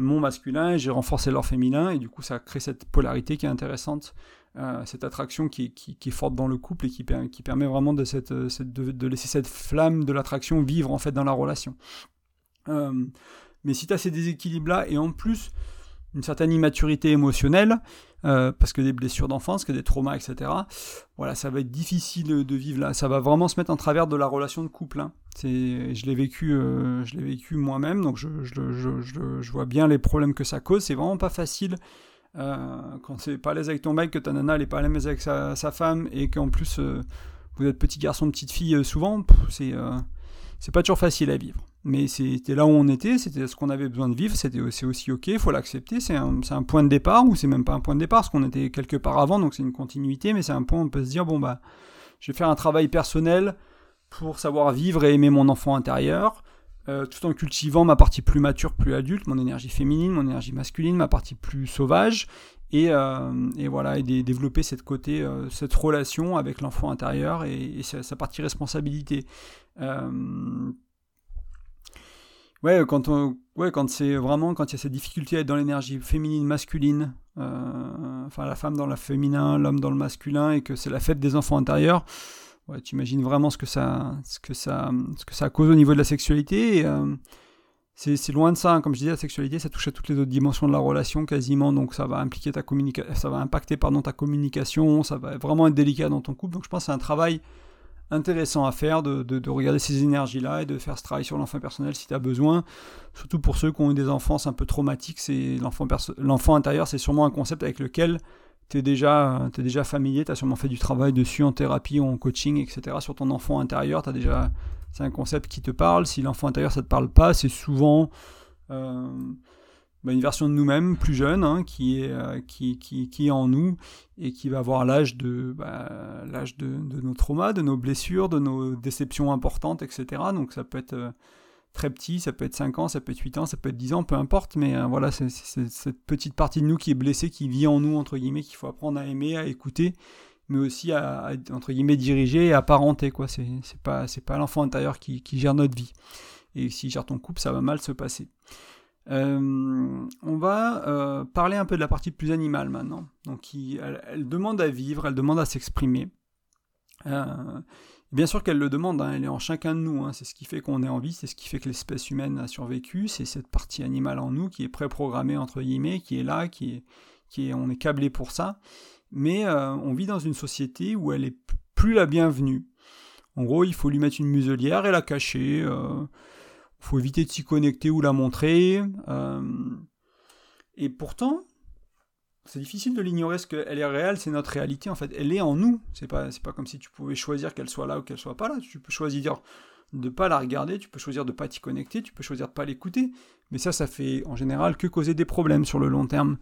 [SPEAKER 1] mon masculin, j'ai renforcé leur féminin, et du coup ça crée cette polarité qui est intéressante euh, cette attraction qui, est forte dans le couple et qui, permet vraiment de, cette, de, laisser cette flamme de l'attraction vivre en fait dans la relation. Euh, mais si tu as ces déséquilibres-là et en plus une certaine immaturité émotionnelle, euh, parce que des blessures d'enfance, que des traumas, etc., voilà, ça va être difficile de vivre là. Ça va vraiment se mettre en travers de la relation de couple. Hein. je l'ai vécu, je l'ai vécu moi-même, donc je, vois bien les problèmes que ça cause. C'est vraiment pas facile euh, quand c'est pas à l'aise avec ton mec, que ta nana n'est pas à l'aise avec sa, femme, et qu'en plus euh, vous êtes petit garçon, petite fille euh, souvent, c'est c'est pas toujours facile à vivre. Mais c'était là où on était, c'était ce qu'on avait besoin de vivre, c'était aussi ok, il faut l'accepter, c'est un, un, point de départ, ou c'est même pas un point de départ, parce qu'on était quelque part avant, donc c'est une continuité, mais c'est un point où on peut se dire, bon bah, je vais faire un travail personnel pour savoir vivre et aimer mon enfant intérieur, euh, tout en cultivant ma partie plus mature, plus adulte, mon énergie féminine, mon énergie masculine, ma partie plus sauvage, et, euh, voilà, et développer cette côté, euh, cette relation avec l'enfant intérieur et, sa, partie responsabilité. ouais, quand ouais, quand c'est vraiment quand il y a cette difficulté à être dans l'énergie féminine, masculine, enfin la femme dans le féminin, l'homme dans le masculin, et que c'est la fête des enfants intérieurs ouais, tu imagines vraiment ce que, ça, ce, que ça, ce que ça cause au niveau de la sexualité. Euh, c'est loin de ça, hein. comme je disais, la sexualité, ça touche à toutes les autres dimensions de la relation quasiment, donc ça va impliquer ta ça va impacter ta communication, ça va vraiment être délicat dans ton couple. Donc je pense que c'est un travail intéressant à faire de, de, regarder ces énergies-là et de faire ce travail sur l'enfant personnel si tu as besoin. Surtout pour ceux qui ont eu des enfances un peu traumatiques, c'est l'enfant intérieur, c'est sûrement un concept avec lequel tu es déjà, es déjà familier, tu as sûrement fait du travail dessus en thérapie en coaching, etc. Sur ton enfant intérieur, as déjà, c'est un concept qui te parle. Si l'enfant intérieur, ça te parle pas, c'est souvent euh, bah, une version de nous-mêmes plus jeune hein, qui, est, euh, qui, est en nous et qui va avoir l'âge de, bah, nos traumas, de nos blessures, de nos déceptions importantes, etc. Donc ça peut être euh, très petit, ça peut être 5 ans, ça peut être 8 ans, ça peut être 10 ans, peu importe, mais voilà, c'est cette petite partie de nous qui est blessée, qui vit en nous, entre guillemets, qu'il faut apprendre à aimer, à écouter, mais aussi à, entre guillemets, diriger et à parenter, quoi. C'est pas, pas l'enfant intérieur qui, gère notre vie. Et si gère ton couple, ça va mal se passer. Euh, on va euh, parler un peu de la partie plus animale maintenant. Donc, elle, demande à vivre, elle demande à s'exprimer. Bien sûr qu'elle le demande, hein, elle est en chacun de nous, hein. c'est ce qui fait qu'on est en vie, c'est ce qui fait que l'espèce humaine a survécu, c'est cette partie animale en nous qui est préprogrammée entre guillemets, qui est là, qui est, qui est, on est câblé pour ça, mais euh, on vit dans une société où elle est plus la bienvenue. En gros, il faut lui mettre une muselière et la cacher, il euh, faut éviter de s'y connecter ou la montrer, euh, et pourtant, c'est difficile de l'ignorer parce qu'elle est réelle, c'est notre réalité en fait. Elle est en nous. C'est pas, pas comme si tu pouvais choisir qu'elle soit là ou qu'elle soit pas là. Tu peux choisir de pas la regarder, tu peux choisir de pas t'y connecter, tu peux choisir de pas l'écouter. Mais ça, ça fait en général que causer des problèmes sur le long terme.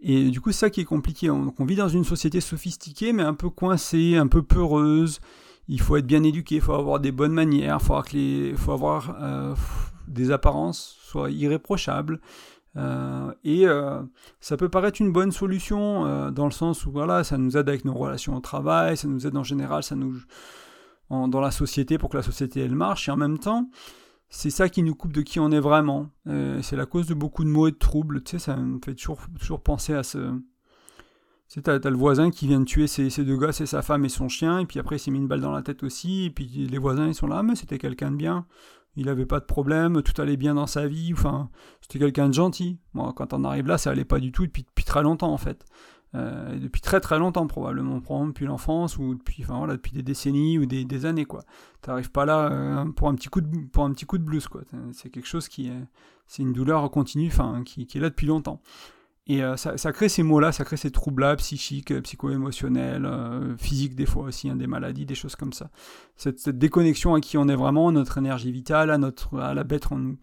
[SPEAKER 1] Et du coup, c'est ça qui est compliqué. Donc, on vit dans une société sophistiquée, mais un peu coincée, un peu peureuse. Il faut être bien éduqué, il faut avoir des bonnes manières, il faut avoir, euh, des apparences soient irréprochables. Euh, et euh, ça peut paraître une bonne solution dans le sens où voilà, ça nous aide avec nos relations au travail, ça nous aide en général, ça nous dans la société pour que la société elle marche. Et en même temps, c'est ça qui nous coupe de qui on est vraiment. c'est la cause de beaucoup de maux et de troubles. Tu sais, ça me fait toujours, toujours penser à ce. Tu sais, t'as, le voisin qui vient de tuer ses, ses, deux gosses et sa femme et son chien, et puis après il s'est mis une balle dans la tête aussi, et puis les voisins ils sont là, mais c'était quelqu'un de bien il n'avait pas de problème, tout allait bien dans sa vie, enfin, c'était quelqu'un de gentil. Moi, quand on arrive là, ça allait pas du tout depuis, depuis très longtemps, en fait. Euh, depuis très très longtemps, probablement, depuis l'enfance, ou depuis, enfin, voilà, depuis des décennies ou des, années, quoi. T'arrives pas là euh, pour, un petit coup de, pour un petit coup de blues, quoi. C'est quelque chose qui est, c'est une douleur continue, enfin, qui, est là depuis longtemps. Et euh, ça, crée ces mots-là, ça crée ces troubles-là, psychiques, psycho-émotionnels, physiques des fois aussi, hein, des maladies, des choses comme ça. Cette, déconnexion à qui on est vraiment, notre énergie vitale, à, notre, à la bête en nous.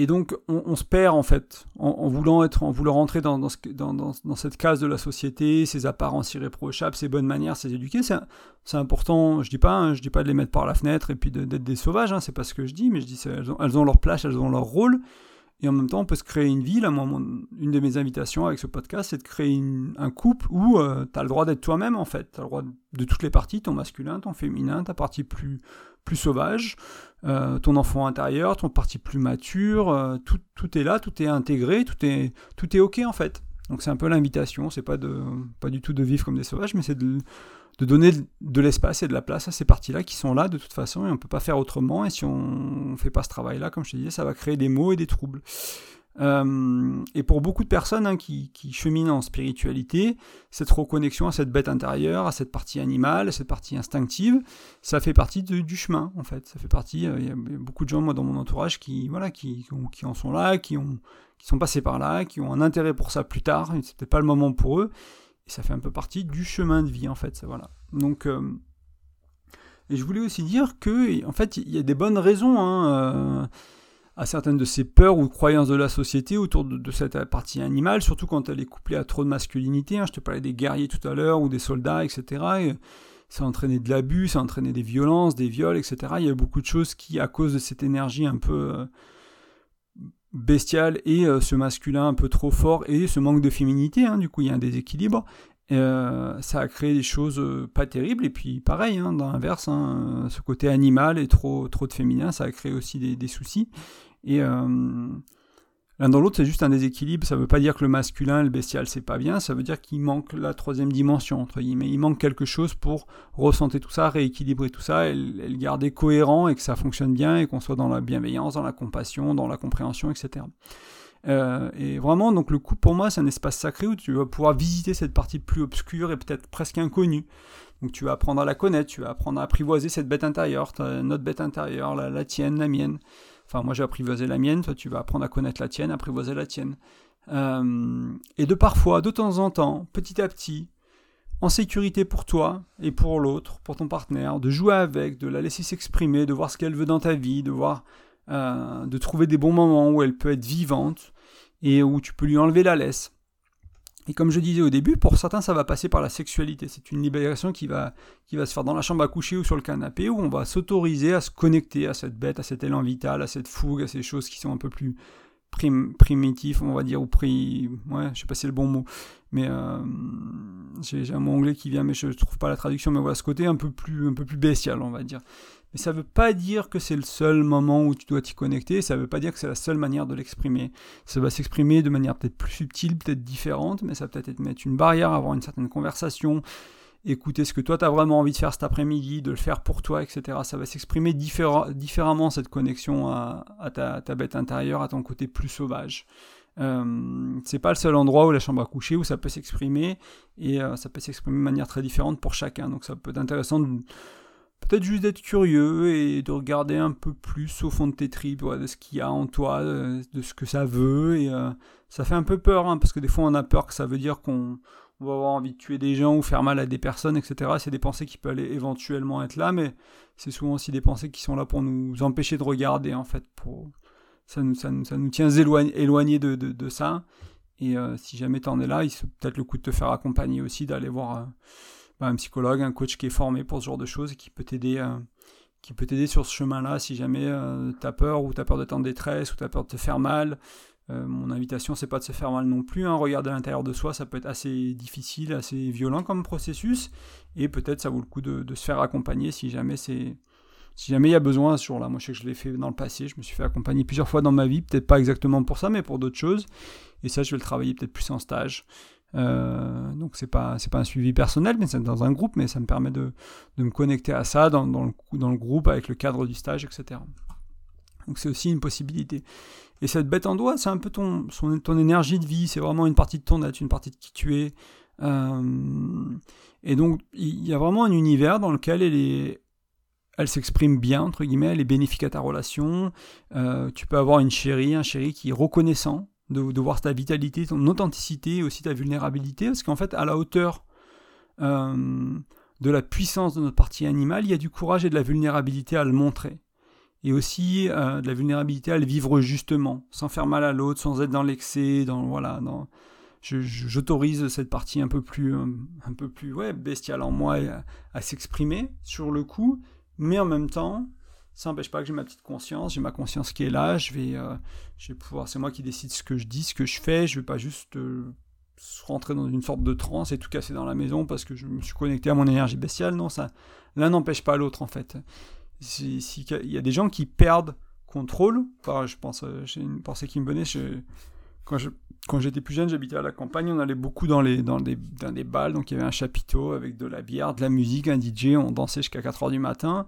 [SPEAKER 1] Et donc on, se perd en fait, en, voulant être, en voulant rentrer dans, cette case de la société, ces apparences irréprochables, ces bonnes manières, ces éduqués. C'est important, je dis pas, hein, je dis pas de les mettre par la fenêtre et puis d'être des sauvages, hein, c'est pas ce que je dis, mais je dis elles ont, leur place, elles ont leur rôle. Et en même temps, on peut se créer une vie. Une de mes invitations avec ce podcast, c'est de créer un couple où euh, tu as le droit d'être toi-même, en fait. Tu as le droit de toutes les parties, ton masculin, ton féminin, ta partie plus, plus sauvage, euh, ton enfant intérieur, ton partie plus mature. Euh, tout, tout, est là, tout est intégré, tout est, tout est OK, en fait. Donc, c'est un peu l'invitation. C'est pas, de, pas du tout de vivre comme des sauvages, mais c'est de de donner de l'espace et de la place à ces parties-là qui sont là de toute façon et on ne peut pas faire autrement. Et si on ne fait pas ce travail-là, comme je te disais, ça va créer des maux et des troubles. Euh, et pour beaucoup de personnes hein, qui, cheminent en spiritualité, cette reconnexion à cette bête intérieure, à cette partie animale, à cette partie instinctive, ça fait partie du chemin en fait. Ça fait partie. Euh, il y a beaucoup de gens moi dans mon entourage qui voilà qui, qui en sont là, qui ont qui sont passés par là, qui ont un intérêt pour ça plus tard. C'était pas le moment pour eux ça fait un peu partie du chemin de vie, en fait. Voilà. Donc, euh, et je voulais aussi dire que, en fait, il y a des bonnes raisons hein, à certaines de ces peurs ou croyances de la société autour de, cette partie animale, surtout quand elle est couplée à trop de masculinité. Hein. Je te parlais des guerriers tout à l'heure ou des soldats, etc. Et ça a entraîné de l'abus, ça a entraîné des violences, des viols, etc. Il y a beaucoup de choses qui, à cause de cette énergie un peu euh, bestial et euh, ce masculin un peu trop fort et ce manque de féminité, hein, du coup il y a un déséquilibre. Euh, ça a créé des choses pas terribles et puis pareil hein, dans l'inverse ce côté animal et trop trop de féminin ça a créé aussi des, soucis et L'un dans l'autre, c'est juste un déséquilibre. Ça ne veut pas dire que le masculin, le bestial, c'est pas bien. Ça veut dire qu'il manque la troisième dimension, entre guillemets. Il manque quelque chose pour ressentir tout ça, rééquilibrer tout ça et, le garder cohérent et que ça fonctionne bien et qu'on soit dans la bienveillance, dans la compassion, dans la compréhension, etc. Euh, et vraiment, donc le coup pour moi, c'est un espace sacré où tu vas pouvoir visiter cette partie plus obscure et peut-être presque inconnue. Donc tu vas apprendre à la connaître, tu vas apprendre à apprivoiser cette bête intérieure, notre bête intérieure, la tienne, la mienne Enfin, moi j'ai apprivoisé la mienne, toi tu vas apprendre à connaître la tienne, apprivoiser la tienne. Euh, et de parfois, de temps en temps, petit à petit, en sécurité pour toi et pour l'autre, pour ton partenaire, de jouer avec, de la laisser s'exprimer, de voir ce qu'elle veut dans ta vie, de voir, euh, de trouver des bons moments où elle peut être vivante et où tu peux lui enlever la laisse. Et comme je disais au début, pour certains, ça va passer par la sexualité. C'est une libération qui va, qui va se faire dans la chambre à coucher ou sur le canapé, où on va s'autoriser à se connecter à cette bête, à cet élan vital, à cette fougue, à ces choses qui sont un peu plus primitifs, on va dire, ou pri... Ouais, je sais pas si c'est le bon mot. Mais euh, j'ai un mot anglais qui vient, mais je trouve pas la traduction. Mais voilà, ce côté un peu plus, un peu plus bestial, on va dire. Mais ça ne veut pas dire que c'est le seul moment où tu dois t'y connecter, ça ne veut pas dire que c'est la seule manière de l'exprimer. Ça va s'exprimer de manière peut-être plus subtile, peut-être différente, mais ça va peut-être être mettre une barrière, avoir une certaine conversation, écouter ce que toi tu as vraiment envie de faire cet après-midi, de le faire pour toi, etc. Ça va s'exprimer différemment cette connexion à, ta, bête intérieure, à ton côté plus sauvage. Euh, c'est pas le seul endroit où la chambre à coucher où ça peut s'exprimer et euh, ça peut s'exprimer de manière très différente pour chacun. Donc ça peut être intéressant de peut-être juste d'être curieux et de regarder un peu plus au fond de tes tripes, de ce qu'il y a en toi, de, ce que ça veut. Et euh, ça fait un peu peur, hein, parce que des fois on a peur que ça veut dire qu'on va avoir envie de tuer des gens ou faire mal à des personnes, etc. C'est des pensées qui peuvent aller éventuellement être là, mais c'est souvent aussi des pensées qui sont là pour nous empêcher de regarder, en fait. Pour... Ça, nous, ça, ça nous tient éloignés de, de, ça. Et euh, si jamais tu en es là, il peut-être le coup de te faire accompagner aussi, d'aller voir... Euh, un psychologue, un coach qui est formé pour ce genre de choses et qui peut t'aider euh, sur ce chemin-là si jamais euh, tu as peur ou tu as peur d'être en détresse ou tu as peur de te faire mal. Euh, mon invitation, c'est pas de se faire mal non plus. Hein. Regarder à l'intérieur de soi, ça peut être assez difficile, assez violent comme processus. Et peut-être ça vaut le coup de, se faire accompagner si jamais c'est. Si jamais il y a besoin ce jour-là. Moi, je sais que je l'ai fait dans le passé. Je me suis fait accompagner plusieurs fois dans ma vie. Peut-être pas exactement pour ça, mais pour d'autres choses. Et ça, je vais le travailler peut-être plus en stage. Euh, donc c'est pas c'est pas un suivi personnel, mais c'est dans un groupe, mais ça me permet de, de me connecter à ça dans, dans, le, dans le groupe avec le cadre du stage, etc. Donc c'est aussi une possibilité. Et cette bête en doigt, c'est un peu ton, son, ton énergie de vie, c'est vraiment une partie de ton être, une partie de qui tu es. Euh, et donc il y a vraiment un univers dans lequel elle est, elle s'exprime bien, entre guillemets, elle est bénéfique à ta relation. Euh, tu peux avoir une chérie, un chéri qui est reconnaissant, de, voir ta vitalité, ton authenticité aussi ta vulnérabilité, parce qu'en fait, à la hauteur euh, de la puissance de notre partie animale, il y a du courage et de la vulnérabilité à le montrer. Et aussi euh, de la vulnérabilité à le vivre justement, sans faire mal à l'autre, sans être dans l'excès, dans voilà, dans j'autorise cette partie un peu plus un, peu plus bestiale en moi à s'exprimer sur le coup, mais en même temps ça n'empêche pas que j'ai ma petite conscience, j'ai ma conscience qui est là, je vais, euh, je vais pouvoir, c'est moi qui décide ce que je dis, ce que je fais, je vais pas juste euh, rentrer dans une sorte de transe et tout casser dans la maison parce que je me suis connecté à mon énergie bestiale, non, ça, l'un n'empêche pas l'autre en fait. Si, y a des gens qui perdent contrôle, je pense, euh, j'ai une pensée qui me venait, quand j'étais plus jeune, j'habitais à la campagne, on allait beaucoup dans, les, dans, des, dans des balles, donc il y avait un chapiteau avec de la bière, de la musique, un DJ, on dansait jusqu'à 4h du matin.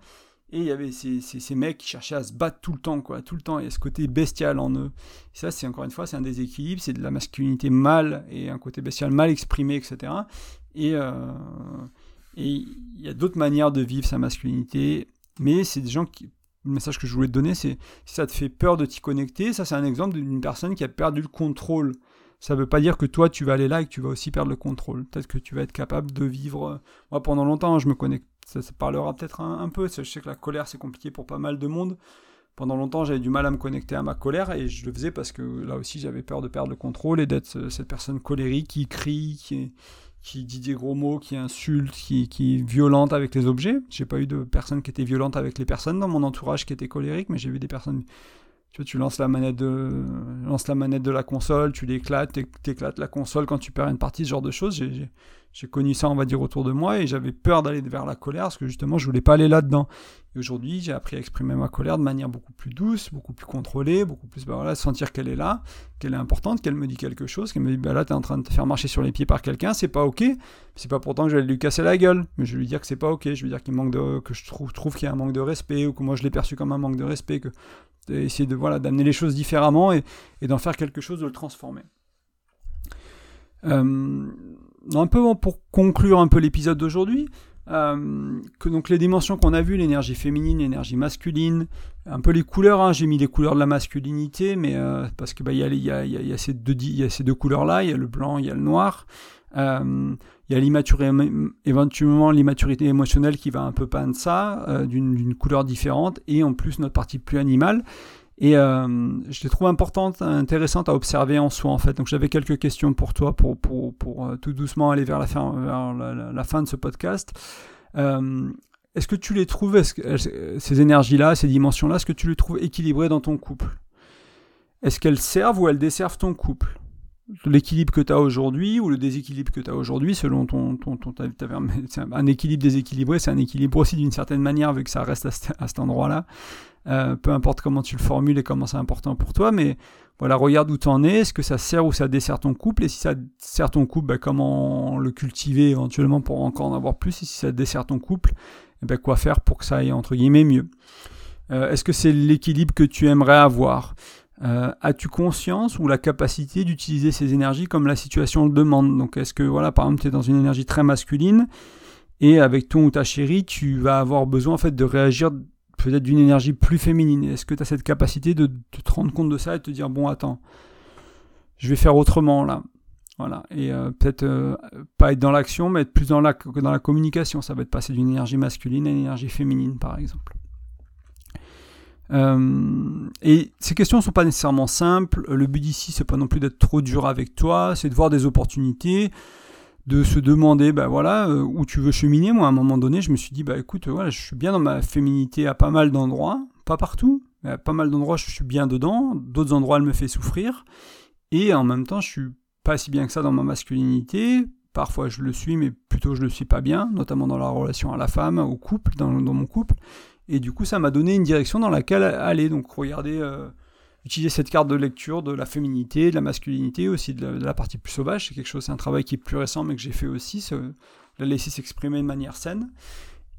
[SPEAKER 1] Et il y avait ces, mecs qui cherchaient à se battre tout le temps, quoi, tout le temps. Il y a ce côté bestial en eux. Et ça, c'est encore une fois, c'est un déséquilibre, c'est de la masculinité mal et un côté bestial mal exprimé, etc. Et euh, et il y a d'autres manières de vivre sa masculinité, mais c'est des gens qui. Le message que je voulais te donner, c'est si ça te fait peur de t'y connecter, ça c'est un exemple d'une personne qui a perdu le contrôle. Ça ne veut pas dire que toi tu vas aller là et que tu vas aussi perdre le contrôle. Peut-être que tu vas être capable de vivre. Moi pendant longtemps, je me connecte ça, parlera peut-être un, peu. Je sais que la colère, c'est compliqué pour pas mal de monde. Pendant longtemps, j'avais du mal à me connecter à ma colère et je le faisais parce que là aussi, j'avais peur de perdre le contrôle et d'être cette personne colérique qui crie, qui, dit des gros mots, qui insulte, qui, est violente avec les objets. J'ai pas eu de personnes qui étaient violentes avec les personnes dans mon entourage qui étaient colériques, mais j'ai vu des personnes tu, vois, tu lances la manette de lances la manette de la console, tu l'éclates, t'éclates la console quand tu perds une partie, ce genre de choses. J'ai connu ça, on va dire, autour de moi, et j'avais peur d'aller vers la colère, parce que justement, je voulais pas aller là-dedans. Et aujourd'hui, j'ai appris à exprimer ma colère de manière beaucoup plus douce, beaucoup plus contrôlée, beaucoup plus, bah voilà, sentir qu'elle est là, qu'elle est importante, qu'elle me dit quelque chose, qu'elle me dit, bah là, t'es en train de te faire marcher sur les pieds par quelqu'un, c'est pas ok. C'est pas pourtant que je vais lui casser la gueule, mais je vais lui dire que c'est pas ok, je vais lui dire qu'il manque de, que je trouve, trouve qu'il y a un manque de respect, ou que moi je l'ai perçu comme un manque de respect, que essayer de, voilà, d'amener les choses différemment et, et d'en faire quelque chose, de le transformer. Euh, un peu pour conclure un peu l'épisode d'aujourd'hui, Euh, que donc les dimensions qu'on a vues, l'énergie féminine, l'énergie masculine, un peu les couleurs, hein, j'ai mis les couleurs de la masculinité, mais euh, parce que bah, il y, y, a, y, a, ces deux, y a ces deux couleurs-là, il y a le blanc, il y a le noir. Euh, il y a l'immaturité, éventuellement l'immaturité émotionnelle qui va un peu peindre ça, euh, d'une couleur différente, et en plus notre partie plus animale. Et euh, je les trouve importante, intéressante à observer en soi en fait. Donc j'avais quelques questions pour toi pour, pour, pour euh, tout doucement aller vers la fin, vers la, fin de ce podcast. Euh, est-ce que tu les trouves, ces énergies-là, ces dimensions-là, est-ce que tu les trouves équilibrées dans ton couple? Est-ce qu'elles servent ou elles desservent ton couple? L'équilibre que tu as aujourd'hui ou le déséquilibre que tu as aujourd'hui, selon ton, ton, ton, un équilibre déséquilibré, c'est un équilibre aussi d'une certaine manière, vu que ça reste à, cet endroit-là. Euh, peu importe comment tu le formules et comment c'est important pour toi, mais voilà, regarde où tu en es, est-ce que ça sert ou ça dessert ton couple, et si ça sert ton couple, ben, comment le cultiver éventuellement pour encore en avoir plus, et si ça dessert ton couple, eh ben, quoi faire pour que ça aille entre guillemets mieux. Euh, est-ce que c'est l'équilibre que tu aimerais avoir? Euh, as-tu conscience ou la capacité d'utiliser ces énergies comme la situation le demande? Donc est-ce que, voilà, par exemple, tu es dans une énergie très masculine et avec ton ou ta chérie, tu vas avoir besoin en fait de réagir peut-être d'une énergie plus féminine? Est-ce que tu as cette capacité de, te rendre compte de ça et de te dire, bon, attends, je vais faire autrement là? Voilà, et euh, peut-être euh, pas être dans l'action, mais être plus dans la, dans la communication. Ça va être passer d'une énergie masculine à une énergie féminine, par exemple. Euh, et ces questions ne sont pas nécessairement simples. Le but ici, c'est pas non plus d'être trop dur avec toi, c'est de voir des opportunités, de se demander, bah voilà, euh, où tu veux cheminer. Moi, à un moment donné, je me suis dit, bah écoute, voilà, je suis bien dans ma féminité à pas mal d'endroits, pas partout, mais à pas mal d'endroits, je suis bien dedans. D'autres endroits, elle me fait souffrir. Et en même temps, je suis pas si bien que ça dans ma masculinité. Parfois, je le suis, mais plutôt je le suis pas bien, notamment dans la relation à la femme, au couple, dans, dans mon couple. Et du coup, ça m'a donné une direction dans laquelle aller. Donc, regardez, euh, utiliser cette carte de lecture de la féminité, de la masculinité, aussi de la, partie plus sauvage. C'est quelque chose, c'est un travail qui est plus récent, mais que j'ai fait aussi. la laisser s'exprimer de manière saine.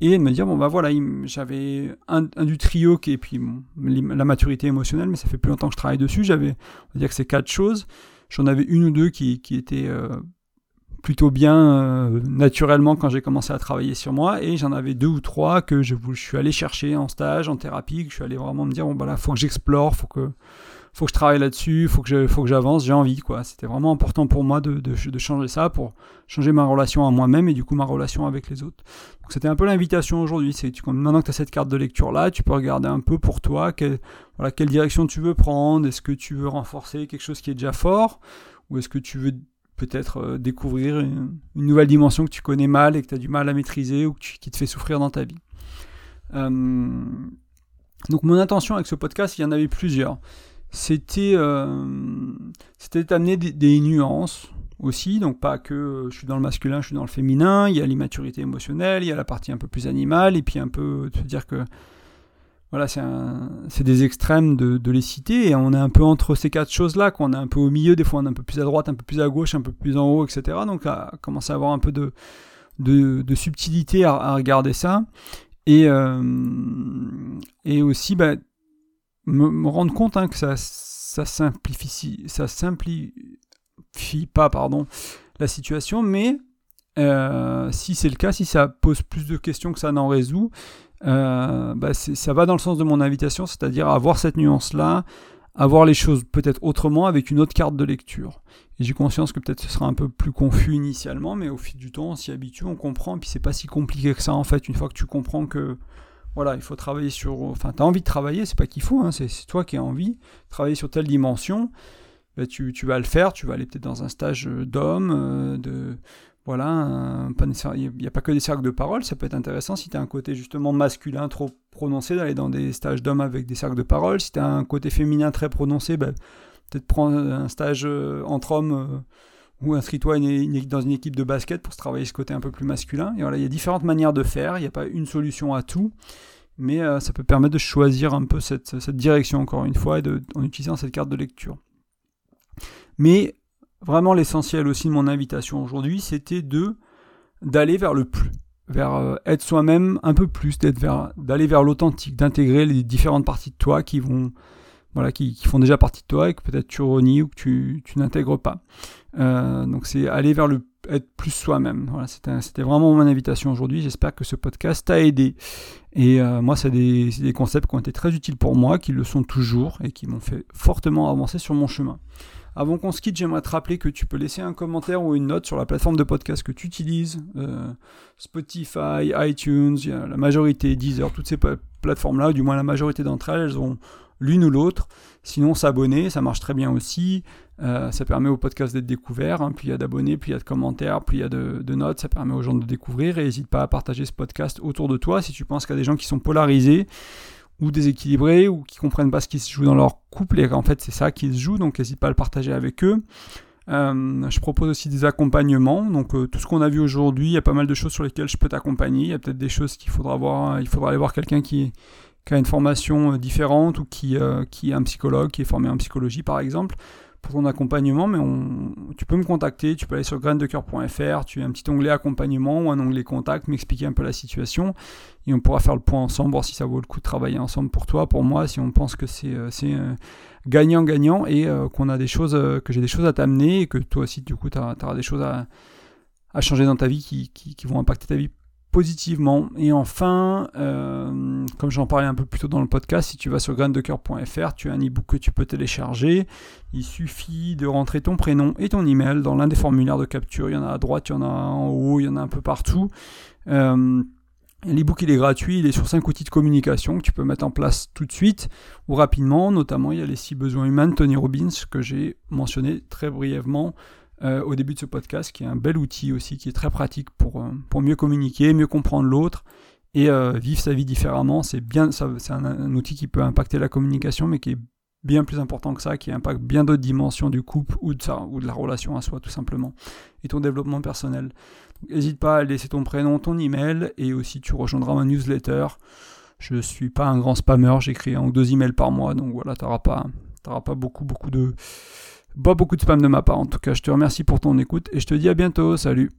[SPEAKER 1] Et de me dire, bon, bah voilà, j'avais un, du trio qui est puis la maturité émotionnelle, mais ça fait plus longtemps que je travaille dessus. J'avais, on va dire que c'est quatre choses. J'en avais une ou deux qui, qui étaient. Euh, plutôt bien euh, naturellement quand j'ai commencé à travailler sur moi et j'en avais deux ou trois que je, je, suis allé chercher en stage, en thérapie, que je suis allé vraiment me dire bon bah là faut que j'explore, faut que faut que je travaille là-dessus, faut que je, faut que j'avance, j'ai envie quoi. C'était vraiment important pour moi de, de, de, changer ça pour changer ma relation à moi-même et du coup ma relation avec les autres. Donc c'était un peu l'invitation aujourd'hui, c'est maintenant que tu as cette carte de lecture là, tu peux regarder un peu pour toi quelle, voilà, quelle direction tu veux prendre, est-ce que tu veux renforcer quelque chose qui est déjà fort ou est-ce que tu veux peut-être euh, découvrir une, nouvelle dimension que tu connais mal et que tu as du mal à maîtriser ou qui te fait souffrir dans ta vie. Euh, donc mon intention avec ce podcast, il y en avait plusieurs. C'était euh, d'amener des, nuances aussi, donc pas que je suis dans le masculin, je suis dans le féminin, il y a l'immaturité émotionnelle, il y a la partie un peu plus animale, et puis un peu se dire que voilà, c'est des extrêmes de, les citer, et on est un peu entre ces quatre choses-là, qu'on est un peu au milieu, des fois on est un peu plus à droite, un peu plus à gauche, un peu plus en haut, etc. Donc commencer à avoir un peu de, subtilité à, regarder ça, et, euh, et aussi bah, me, rendre compte hein, que ça, ça simplifie, pas la situation, mais euh, si c'est le cas, si ça pose plus de questions que ça n'en résout, euh, bah ça va dans le sens de mon invitation, c'est-à-dire avoir cette nuance-là, avoir les choses peut-être autrement avec une autre carte de lecture. J'ai conscience que peut-être ce sera un peu plus confus initialement, mais au fil du temps, on s'y habitue, on comprend, et puis c'est pas si compliqué que ça en fait, une fois que tu comprends que voilà, il faut travailler sur. Enfin, tu as envie de travailler, c'est pas qu'il faut, hein, c'est toi qui as envie de travailler sur telle dimension. Bah, tu, tu, vas le faire, tu vas aller peut-être dans un stage d'homme, euh, de, voilà, il n'y a pas que des cercles de parole, ça peut être intéressant si tu as un côté justement masculin trop prononcé, d'aller dans des stages d'hommes avec des cercles de parole. Si tu as un côté féminin très prononcé, ben, peut-être prendre un stage euh, entre hommes euh, ou inscris-toi dans une équipe de basket pour se travailler ce côté un peu plus masculin. Et voilà, il y a différentes manières de faire, il n'y a pas une solution à tout, mais euh, ça peut permettre de choisir un peu cette, direction encore une fois en utilisant cette carte de lecture. Mais vraiment l'essentiel aussi de mon invitation aujourd'hui, c'était de d'aller vers le plus, vers euh, être soi-même un peu plus, d'être vers, d'aller vers l'authentique, d'intégrer les différentes parties de toi qui vont, voilà, qui, font déjà partie de toi et que peut-être tu renies ou que tu, tu n'intègres pas. Euh, donc c'est aller vers le être plus soi-même. Voilà, c'était vraiment mon invitation aujourd'hui. J'espère que ce podcast t'a aidé. Et euh, moi, c'est des, des, concepts qui ont été très utiles pour moi, qui le sont toujours et qui m'ont fait fortement avancer sur mon chemin. Avant qu'on se quitte, j'aimerais te rappeler que tu peux laisser un commentaire ou une note sur la plateforme de podcast que tu utilises. Euh, Spotify, iTunes, la majorité, Deezer, toutes ces plateformes-là, du moins la majorité d'entre elles, elles ont l'une ou l'autre. Sinon, s'abonner, ça marche très bien aussi. Euh, ça permet au podcast d'être découvert. Hein. Plus il y a d'abonnés, plus il y a de commentaires, plus il y a de, notes. Ça permet aux gens de découvrir. Et n'hésite pas à partager ce podcast autour de toi si tu penses qu'il y a des gens qui sont polarisés ou déséquilibrés ou qui comprennent pas ce qui se joue dans leur couple. Et en fait, c'est ça qui se joue. Donc, n'hésite pas à le partager avec eux. Euh, je propose aussi des accompagnements. Donc euh, tout ce qu'on a vu aujourd'hui, il y a pas mal de choses sur lesquelles je peux t'accompagner. Il y a peut-être des choses qu'il faudra voir. Il faudra aller voir quelqu'un qui, a une formation euh, différente ou qui, qui est un psychologue, qui est formé en psychologie par exemple, pour ton accompagnement, mais on, tu peux me contacter, tu peux aller sur graindecoeur.fr, tu as un petit onglet accompagnement ou un onglet contact, m'expliquer un peu la situation, et on pourra faire le point ensemble, voir si ça vaut le coup de travailler ensemble pour toi, pour moi, si on pense que c'est euh, gagnant-gagnant et qu'on a des choses, que j'ai des choses à t'amener et que toi aussi, du coup, tu auras des choses à, à changer dans ta vie qui, qui vont impacter ta vie positivement. Et enfin, euh, comme j'en parlais un peu plus tôt dans le podcast, si tu vas sur graindecoeur.fr, tu as un e-book que tu peux télécharger. Il suffit de rentrer ton prénom et ton email dans l'un des formulaires de capture. Il y en a à droite, il y en a en haut, il y en a un peu partout. Euh, L'e-book il est gratuit, il est sur 5 outils de communication que tu peux mettre en place tout de suite ou rapidement. Notamment, il y a les 6 besoins humains Tony Robbins que j'ai mentionné très brièvement euh, au début de ce podcast, qui est un bel outil aussi, qui est très pratique pour, euh, pour mieux communiquer, mieux comprendre l'autre et euh, vivre sa vie différemment. C'est bien, c'est un, outil qui peut impacter la communication, mais qui est bien plus important que ça, qui impacte bien d'autres dimensions du couple ou de, ça, ou de la relation à soi, tout simplement, et ton développement personnel. N'hésite pas à laisser ton prénom, ton email, et aussi tu rejoindras ma newsletter. Je suis pas un grand spammer, j'écris un ou deux emails par mois, donc voilà, tu n'auras pas, pas beaucoup, beaucoup de pas beaucoup de spam de ma part. En tout cas, je te remercie pour ton écoute et je te dis à bientôt. Salut